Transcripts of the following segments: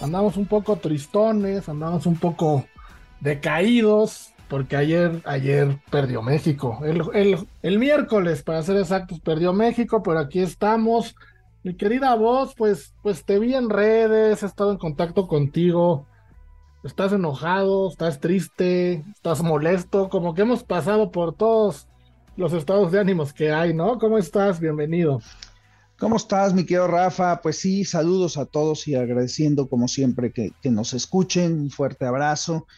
andamos un poco tristones, andamos un poco decaídos, porque ayer, ayer perdió México. El, el, miércoles, para ser exactos, perdió México, pero aquí estamos. Mi querida voz, pues, pues te vi en redes, he estado en contacto contigo. Estás enojado, estás triste, estás molesto, como que hemos pasado por todos los estados de ánimos que hay, ¿no? ¿Cómo estás? Bienvenido. ¿Cómo estás, mi querido Rafa? Pues sí, saludos a todos y agradeciendo como siempre que, nos escuchen. Un fuerte abrazo.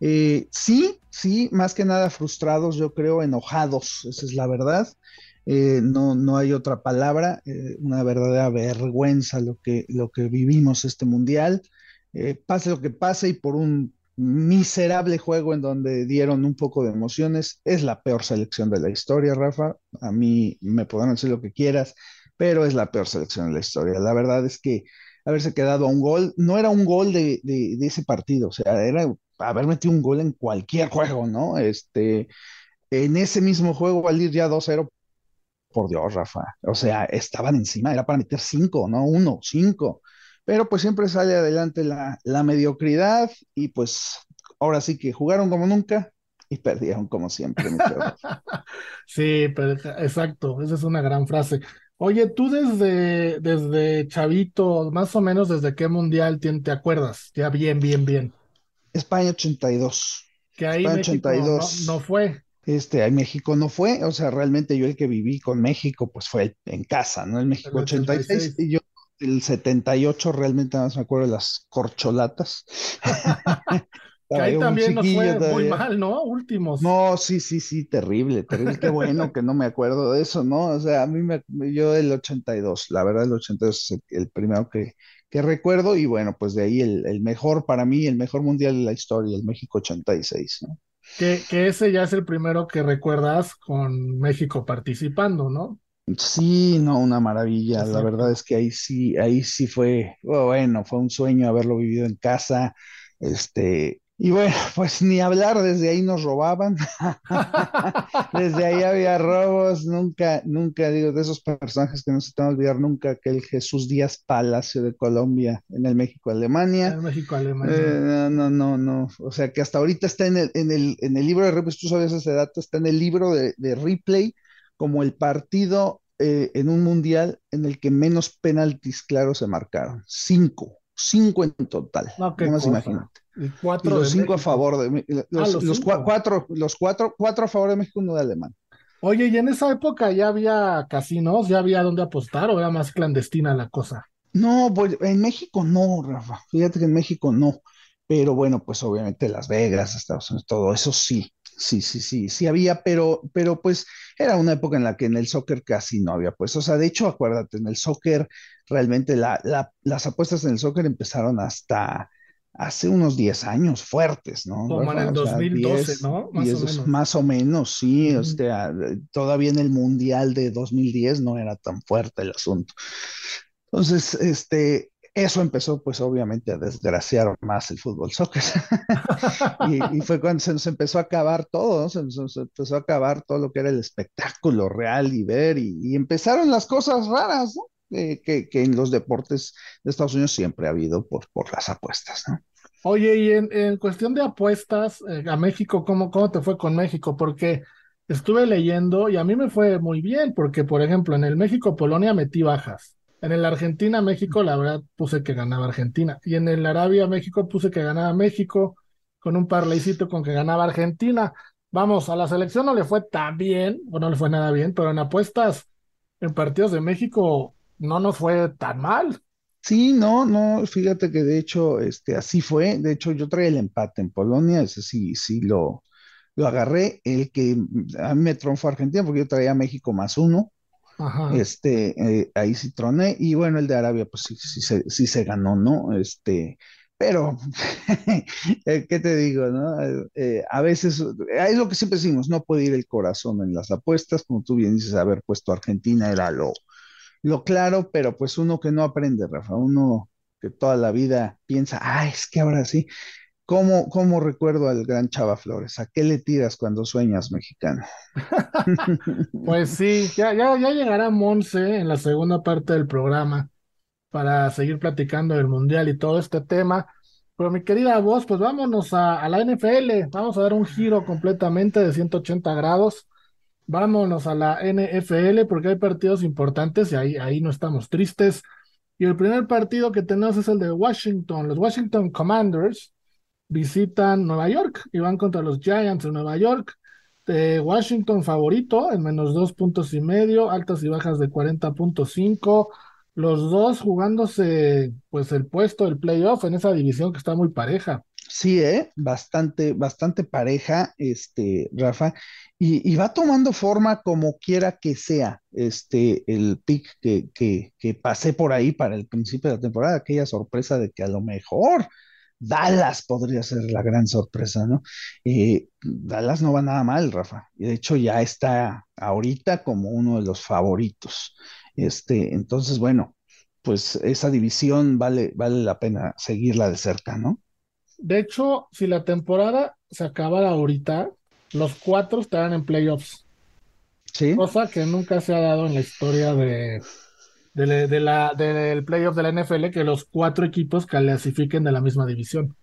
Eh, sí, sí, más que nada frustrados, yo creo, enojados, esa es la verdad. Eh, no, no hay otra palabra, eh, una verdadera vergüenza lo que, lo que vivimos este mundial. pase lo que pase y por un miserable juego en donde dieron un poco de emociones, es la peor selección de la historia, Rafa. A mí me podrán decir lo que quieras, pero es la peor selección de la historia. La verdad es que haberse quedado a un gol, no era un gol de, de, ese partido, o sea, era haber metido un gol en cualquier juego, ¿no? Este, en ese mismo juego, al ir ya 2-0, por Dios, Rafa, o sea, estaban encima, era para meter 5, no 1, 5, pero pues siempre sale adelante la, la mediocridad y pues ahora sí que jugaron como nunca y perdieron como siempre. sí, pero, exacto, esa es una gran frase. Oye, tú desde, desde Chavito, más o menos desde qué mundial te, te acuerdas, ya bien, bien, bien. España 82. Que ahí México 82. No, fue. Este, ahí México no fue, o sea, realmente yo el que viví con México, pues fue en casa, ¿no? El México 86. y yo el 78 realmente nada más me acuerdo de las corcholatas. que ahí también nos fue muy mal, ¿no? Últimos. No, sí, sí, sí, terrible, terrible. Qué bueno que no me acuerdo de eso, ¿no? O sea, a mí me, yo el 82, la verdad el 82 es el primero que, que recuerdo y bueno, pues de ahí el, mejor para mí, el mejor mundial de la historia, el México 86, ¿no? Que, que ese ya es el primero que recuerdas con México participando, ¿no? Sí, no, una maravilla. La verdad es que ahí sí, ahí sí fue, bueno, fue un sueño haberlo vivido en casa. Este, y bueno, pues ni hablar, desde ahí nos robaban, desde ahí había robos, nunca, nunca digo, de esos personajes que no se te van a olvidar nunca, que el Jesús Díaz Palacio de Colombia en el México-Alemania. En México-Alemania. Eh, no, no, no, no, o sea que hasta ahorita está en el, en el, en el libro de replay, tú sabes ese dato, está en el libro de, de replay como el partido eh, en un mundial en el que menos penaltis claros se marcaron, cinco cinco en total. No, más imagínate. Y, cuatro los cinco a favor de los, ah, los, cuatro, los cuatro, cuatro a favor de México, uno de alemán. Oye, y en esa época ya había casinos, ya había dónde apostar o era más clandestina la cosa. No, pues en México no, Rafa. Fíjate que en México no. Pero bueno, pues obviamente Las Vegas, Estados Unidos, todo eso sí. Sí, sí, sí, sí había, pero, pero pues era una época en la que en el soccer casi no había pues, o sea, de hecho, acuérdate, en el soccer realmente las apuestas en el soccer empezaron hasta hace unos 10 años fuertes, ¿no? Como en el 2012, ¿no? Más o menos. Más o menos, sí, o sea, todavía en el Mundial de 2010 no era tan fuerte el asunto. Entonces, este, eso empezó, pues obviamente, a desgraciar más el fútbol soccer. y, fue cuando se nos empezó a acabar todo, ¿no? se nos empezó a acabar todo lo que era el espectáculo real y ver, y, empezaron las cosas raras, ¿no? Que, en los deportes de Estados Unidos siempre ha habido por, por las apuestas, ¿no? Oye, y en, cuestión de apuestas eh, a México, ¿cómo, ¿cómo te fue con México? Porque estuve leyendo y a mí me fue muy bien, porque por ejemplo, en el México-Polonia metí bajas en el Argentina-México, la verdad, puse que ganaba Argentina. Y en el Arabia-México puse que ganaba México, con un parlaycito con que ganaba Argentina. Vamos, a la selección no le fue tan bien, o no le fue nada bien, pero en apuestas en partidos de México no nos fue tan mal. Sí, no, no, fíjate que de hecho, este, así fue. De hecho, yo traía el empate en Polonia, ese sí, sí lo, lo agarré. El que a mí me tronfó Argentina, porque yo traía México más uno. Este, eh, ahí sí troné, y bueno, el de Arabia, pues sí, sí, se, sí se ganó, ¿no? Este, pero, eh, ¿qué te digo? No? Eh, a veces, es lo que siempre decimos, no puede ir el corazón en las apuestas, como tú bien dices, haber puesto Argentina era lo, lo claro, pero pues uno que no aprende, Rafa, uno que toda la vida piensa, ah, es que ahora sí, ¿cómo, cómo recuerdo al gran Chava Flores? ¿A qué le tiras cuando sueñas mexicano? pues sí, ya, ya, ya llegará Monse en la segunda parte del programa para seguir platicando del Mundial y todo este tema. Pero mi querida voz, pues vámonos a, la NFL, vamos a dar un giro completamente de 180 grados. Vámonos a la NFL porque hay partidos importantes y ahí, ahí no estamos tristes. Y el primer partido que tenemos es el de Washington. Los Washington Commanders visitan Nueva York y van contra los Giants de Nueva York. De Washington favorito en menos dos puntos y medio, altas y bajas de 40.5 los dos jugándose pues el puesto del playoff en esa división que está muy pareja. Sí, ¿eh? bastante, bastante pareja, este, Rafa, y, va tomando forma como quiera que sea, este, el pick que, que, que pasé por ahí para el principio de la temporada, aquella sorpresa de que a lo mejor Dallas podría ser la gran sorpresa, ¿no? Eh, Dallas no va nada mal, Rafa, y de hecho ya está ahorita como uno de los favoritos. Este, entonces, bueno, pues esa división vale, vale la pena seguirla de cerca, ¿no? De hecho, si la temporada se acabara ahorita, los cuatro estarán en playoffs. Sí. Cosa que nunca se ha dado en la historia de, de, la, del playoff de la NFL, que los cuatro equipos clasifiquen de la misma división.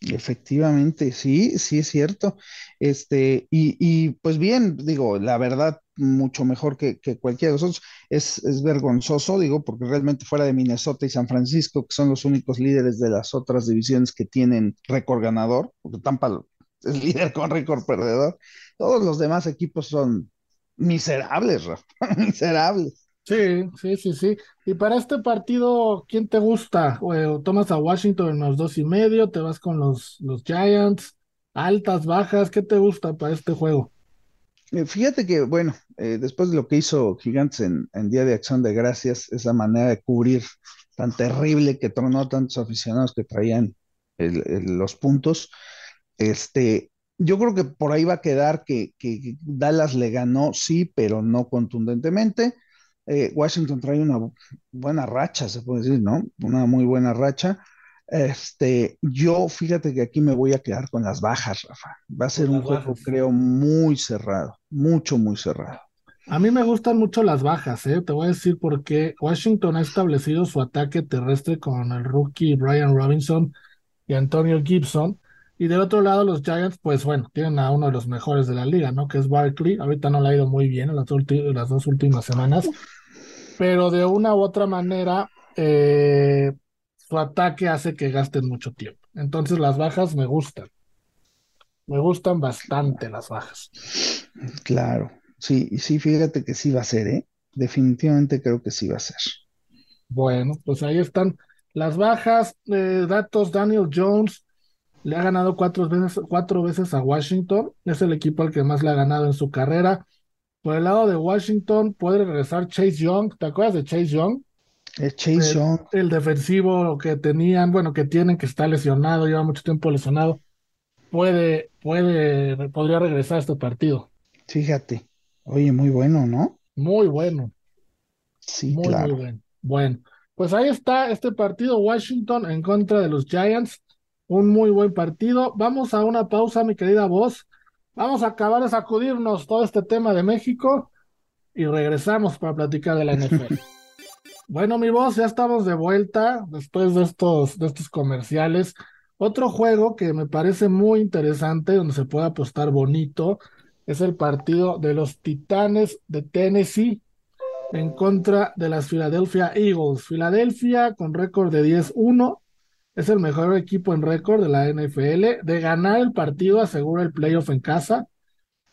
Efectivamente, sí, sí es cierto. Este, y, y pues bien, digo, la verdad, mucho mejor que, que cualquiera de nosotros. Es, es, vergonzoso, digo, porque realmente fuera de Minnesota y San Francisco, que son los únicos líderes de las otras divisiones que tienen récord ganador, porque Tampa es líder con récord perdedor, todos los demás equipos son miserables, Rafa, miserables. Sí, sí, sí, sí. Y para este partido, ¿quién te gusta? O, ¿Tomas a Washington en los dos y medio? ¿Te vas con los, los Giants? ¿Altas, bajas? ¿Qué te gusta para este juego? Eh, fíjate que, bueno, eh, después de lo que hizo Gigantes en, Día de Acción de Gracias, esa manera de cubrir tan terrible que tronó tantos aficionados que traían los puntos, este, yo creo que por ahí va a quedar que, que Dallas le ganó, sí, pero no contundentemente. Eh, Washington trae una buena racha, se puede decir, ¿no? Una muy buena racha. Este, yo fíjate que aquí me voy a quedar con las bajas, Rafa. Va a ser un juego, creo, muy cerrado, mucho, muy cerrado. A mí me gustan mucho las bajas, ¿eh? Te voy a decir por qué. Washington ha establecido su ataque terrestre con el rookie Brian Robinson y Antonio Gibson. Y del otro lado, los Giants, pues bueno, tienen a uno de los mejores de la liga, ¿no? Que es Barkley. Ahorita no le ha ido muy bien en las, dos últimas semanas pero de una u otra manera eh, su ataque hace que gasten mucho tiempo. Entonces las bajas me gustan. Me gustan bastante las bajas. Claro, sí, sí, fíjate que sí va a ser, ¿eh? Definitivamente creo que sí va a ser. Bueno, pues ahí están las bajas. Eh, datos, Daniel Jones le ha ganado cuatro veces, cuatro veces a Washington. Es el equipo al que más le ha ganado en su carrera. Por el lado de Washington puede regresar Chase Young. ¿Te acuerdas de Chase Young? El Chase Young. El defensivo que tenían, bueno, que tienen, que está lesionado, lleva mucho tiempo lesionado. Puede, puede, podría regresar a este partido. Fíjate. Oye, muy bueno, ¿no? Muy bueno. Sí, muy, claro. Muy bueno. Bueno, pues ahí está este partido Washington en contra de los Giants. Un muy buen partido. Vamos a una pausa, mi querida voz. Vamos a acabar de sacudirnos todo este tema de México y regresamos para platicar de la NFL. bueno, mi voz, ya estamos de vuelta después de estos, de estos comerciales. Otro juego que me parece muy interesante, donde se puede apostar bonito, es el partido de los Titanes de Tennessee en contra de las Philadelphia Eagles. Filadelfia con récord de 10-1 es el mejor equipo en récord de la NFL. De ganar el partido asegura el playoff en casa.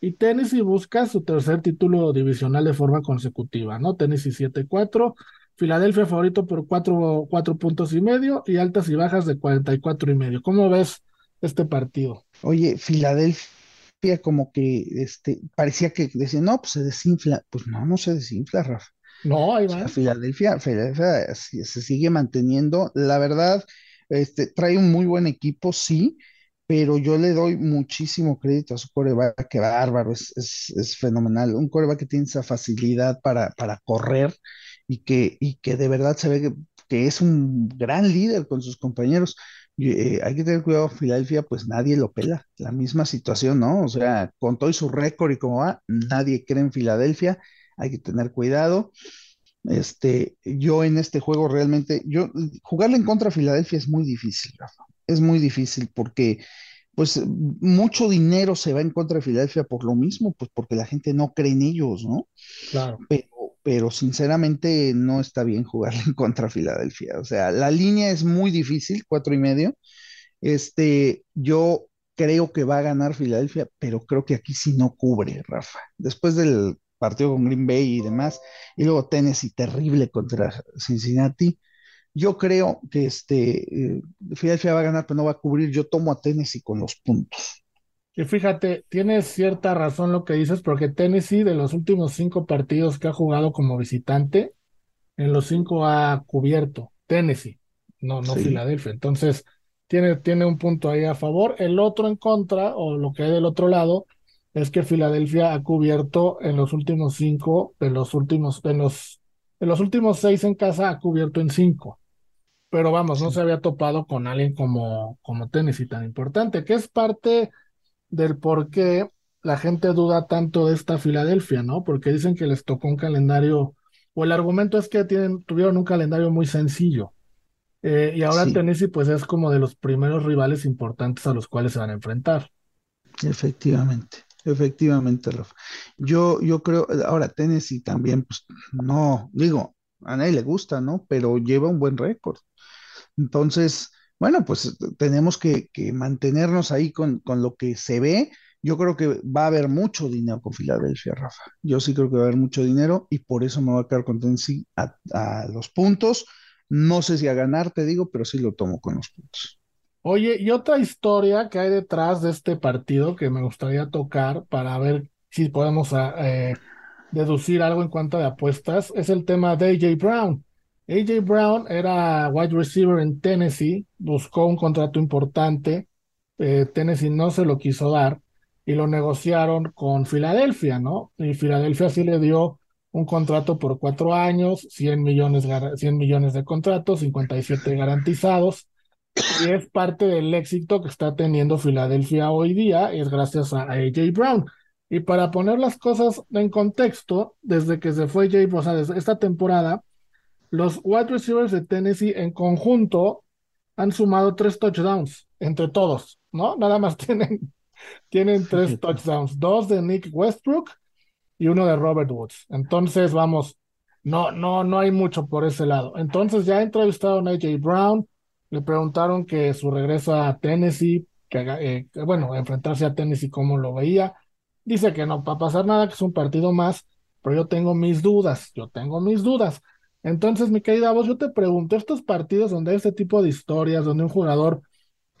Y Tennessee busca su tercer título divisional de forma consecutiva, ¿no? Tennessee 7-4. Filadelfia favorito por cuatro, cuatro, puntos y medio y altas y bajas de 44 y medio. ¿Cómo ves este partido? Oye, Filadelfia como que este, parecía que decía, no, pues se desinfla. Pues no, no se desinfla, Rafa. No, ahí va. Filadelfia, Filadelfia se sigue manteniendo. La verdad, Este, trae un muy buen equipo, sí, pero yo le doy muchísimo crédito a su coreback, que bárbaro, es, es, es fenomenal. Un coreback que tiene esa facilidad para, para correr y que, y que de verdad se ve que, que es un gran líder con sus compañeros. Eh, hay que tener cuidado, Filadelfia, pues nadie lo pela. La misma situación, ¿no? O sea, con todo y su récord y cómo va, nadie cree en Filadelfia. Hay que tener cuidado. Este, yo en este juego realmente, yo jugarle en contra de Filadelfia es muy difícil, Rafa. Es muy difícil porque pues mucho dinero se va en contra de Filadelfia por lo mismo, pues porque la gente no cree en ellos, ¿no? Claro. Pero, pero sinceramente no está bien jugarle en contra de Filadelfia. O sea, la línea es muy difícil, cuatro y medio. Este, yo creo que va a ganar Filadelfia, pero creo que aquí sí no cubre, Rafa. Después del partido con Green Bay y demás, y luego Tennessee terrible contra Cincinnati. Yo creo que este, eh, Philadelphia va a ganar, pero no va a cubrir. Yo tomo a Tennessee con los puntos. Y fíjate, tienes cierta razón lo que dices, porque Tennessee de los últimos cinco partidos que ha jugado como visitante, en los cinco ha cubierto Tennessee, no, no Sí. Filadelfia. Entonces, tiene, tiene un punto ahí a favor. El otro en contra, o lo que hay del otro lado, es que Filadelfia ha cubierto en los últimos cinco, de los últimos, en los, en los últimos seis en casa ha cubierto en cinco. Pero vamos, no Sí. se había topado con alguien como, como Tennessee tan importante, que es parte del por qué la gente duda tanto de esta Filadelfia, ¿no? Porque dicen que les tocó un calendario, o el argumento es que tienen, tuvieron un calendario muy sencillo. Eh, y ahora Sí, Tennessee, pues es como de los primeros rivales importantes a los cuales se van a enfrentar. efectivamente, efectivamente, Rafa. Yo, yo creo, ahora Tennessee también, pues no, digo, a nadie le gusta, ¿no? Pero lleva un buen récord. Entonces, bueno, pues tenemos que, mantenernos ahí con, con lo que se ve. Yo creo que va a haber mucho dinero con Filadelfia, Rafa. Yo sí creo que va a haber mucho dinero y por eso me voy a quedar con a los puntos. No sé si a ganar, te digo, pero sí lo tomo con los puntos. Oye, y otra historia que hay detrás de este partido que me gustaría tocar para ver si podemos ah, eh, deducir algo en cuanto a apuestas es el tema de AJ Brown. AJ Brown era wide receiver en Tennessee, buscó un contrato importante, eh, Tennessee no se lo quiso dar y lo negociaron con Filadelfia, ¿no? Y Filadelfia sí le dio un contrato por cuatro años, 100 millones, gar- 100 millones de contratos, 57 garantizados. Y es parte del éxito que está teniendo Filadelfia hoy día, es gracias a AJ Brown. Y para poner las cosas en contexto, desde que se fue AJ, o sea, desde esta temporada, los wide receivers de Tennessee en conjunto han sumado tres touchdowns entre todos, ¿no? Nada más tienen, tienen tres touchdowns, dos de Nick Westbrook y uno de Robert Woods. Entonces, vamos, no, no, no hay mucho por ese lado. Entonces, ya entrevistaron a AJ Brown, le preguntaron que su regreso a Tennessee, que, eh, que, bueno, enfrentarse a Tennessee, cómo lo veía. Dice que no va a pasar nada, que es un partido más, pero yo tengo mis dudas, yo tengo mis dudas. Entonces, mi querida voz, yo te pregunto, estos partidos donde hay este tipo de historias, donde un jugador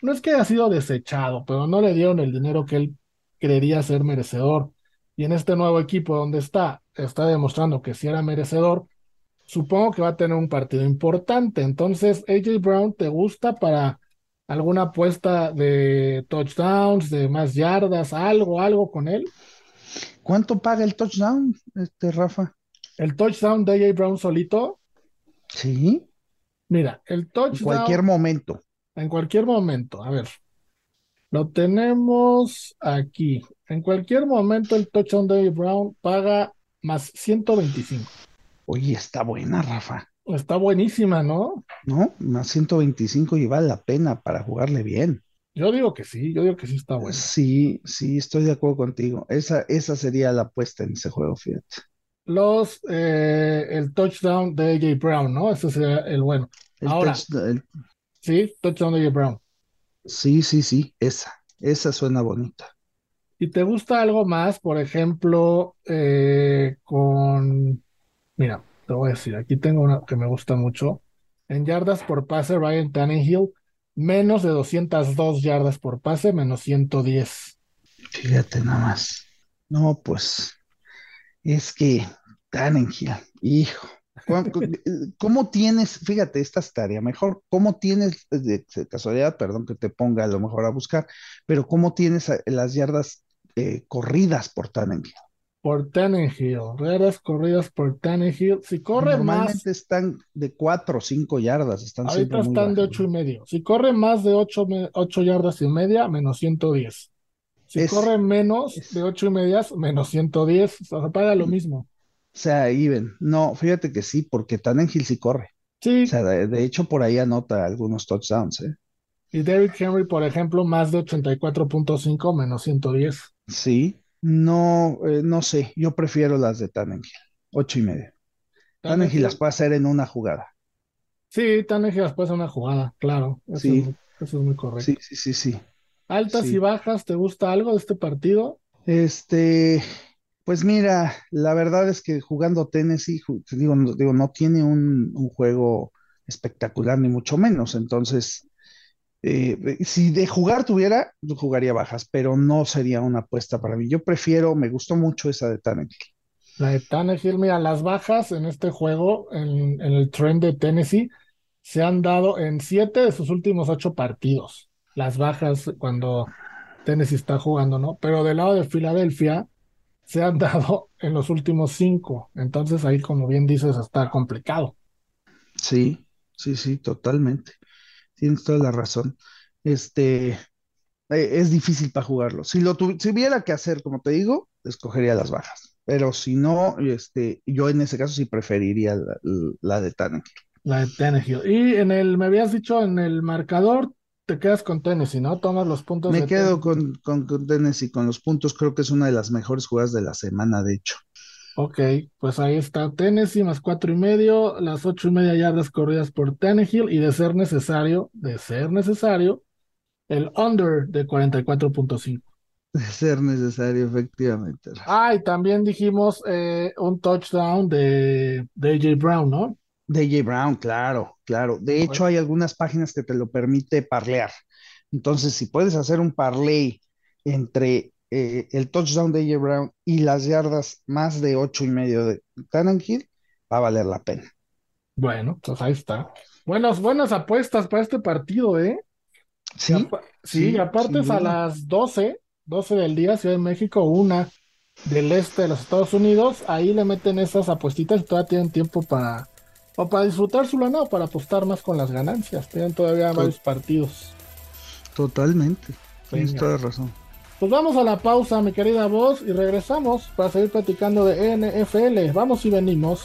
no es que haya sido desechado, pero no le dieron el dinero que él creería ser merecedor. Y en este nuevo equipo donde está, está demostrando que sí era merecedor, supongo que va a tener un partido importante. Entonces, AJ Brown, ¿te gusta para alguna apuesta de touchdowns, de más yardas, algo, algo con él? ¿Cuánto paga el touchdown, este Rafa? El touchdown de AJ Brown solito, Sí, mira, el en cualquier touchdown momento. en cualquier momento, a ver, lo tenemos aquí. En cualquier momento el touchdown de AJ Brown paga más 125. Oye, está buena, Rafa, Está buenísima, ¿no? ¿no? Más 125 y vale la pena para jugarle bien. Yo digo que sí, yo digo que sí está buena. Sí, sí, estoy de acuerdo contigo. Esa, esa sería la apuesta en ese juego, fíjate. Los, eh, el touchdown de AJ Brown, ¿no? Ese sería el bueno. El Ahora, sí, touchdown de AJ Brown. sí, sí, sí, esa, esa suena bonita. ¿Y te gusta algo más, por ejemplo, eh, con, mira, te voy a decir, aquí tengo una que me gusta mucho. En yardas por pase, Ryan Tannehill, menos de 202 yardas por pase, menos 110. Fíjate nada más. No, pues, es que Tannenhill, hijo, ¿Cómo tienes, fíjate, esta estaría mejor, cómo tienes, de, casualidad, perdón que te ponga a lo mejor a buscar, pero cómo tienes las yardas eh, corridas por Tannehill? Por Tannehill, yardas corridas por Tannehill. Si corre Normalmente están de 4 o 5 yardas. Están ahorita están de 8 y medio. Si corre más de 8, yardas y media, menos 110. Si corre menos de 8 y medias, menos 110. O sea, paga lo mismo. O sea, Iben, no, fíjate que sí, porque Tannehill sí corre. Sí. O sea, de, hecho, por ahí anota algunos touchdowns, ¿eh? Y Derrick Henry, por ejemplo, más de 84.5 menos 110. Sí, no, eh, no sé, yo prefiero las de Tannehill, ocho y media. Tannehill las puede hacer en una jugada. Sí, Tannehill las puede hacer en una jugada, claro. Eso, sí. es, eso es muy correcto. Sí, sí, sí, sí. Altas y bajas, ¿te gusta algo de este partido? Este, pues mira, la verdad es que jugando Tennessee, digo, digo no tiene un, juego espectacular, ni mucho menos. Entonces, eh, si de jugar tuviera, yo jugaría bajas, pero no sería una apuesta para mí. Yo prefiero, me gustó mucho esa de Tannehill. La de Tannehill, mira, las bajas en este juego, en, en el trend de Tennessee, se han dado en siete de sus últimos ocho partidos. Las bajas cuando Tennessee está jugando, ¿no? Pero del lado de Filadelfia, se han dado en los últimos cinco. Entonces ahí, como bien dices, está complicado. Sí, sí, sí, totalmente. Tienes toda la razón. Este eh, es difícil para jugarlo. Si lo tuviera que hacer, como te digo, escogería las bajas. Pero si no, este, yo en ese caso sí preferiría la, de Tannehill. La de Tannehill. Y en el, me habías dicho en el marcador, te quedas con Tennessee, ¿no? Tomas los puntos. Me quedo con, con, con, Tennessee, con los puntos. Creo que es una de las mejores jugadas de la semana, de hecho. Ok, pues ahí está Tennessee más cuatro y medio, las ocho y media yardas corridas por Tannehill y de ser necesario, de ser necesario, el under de 44.5. De ser necesario, efectivamente. Ah, y también dijimos eh, un touchdown de, de AJ Brown, ¿no? DJ Brown, claro, claro. De hecho, hay algunas páginas que te lo permite parlear. Entonces, si puedes hacer un parlay entre eh, el touchdown de DJ Brown y las yardas más de ocho y medio de Tannehill, va a valer la pena. Bueno, pues ahí está. Buenas, buenas apuestas para este partido, ¿eh? Sí. sí, y aparte es a las 12, 12 del día, Ciudad de México, una del este de los Estados Unidos. Ahí le meten esas apuestitas y todavía tienen tiempo para o para disfrutar su lana o para apostar más con las ganancias. Tienen todavía varios partidos. Totalmente. Tienes toda razón. Pues vamos a la pausa, mi querida voz, y regresamos para seguir platicando de NFL. Vamos y venimos.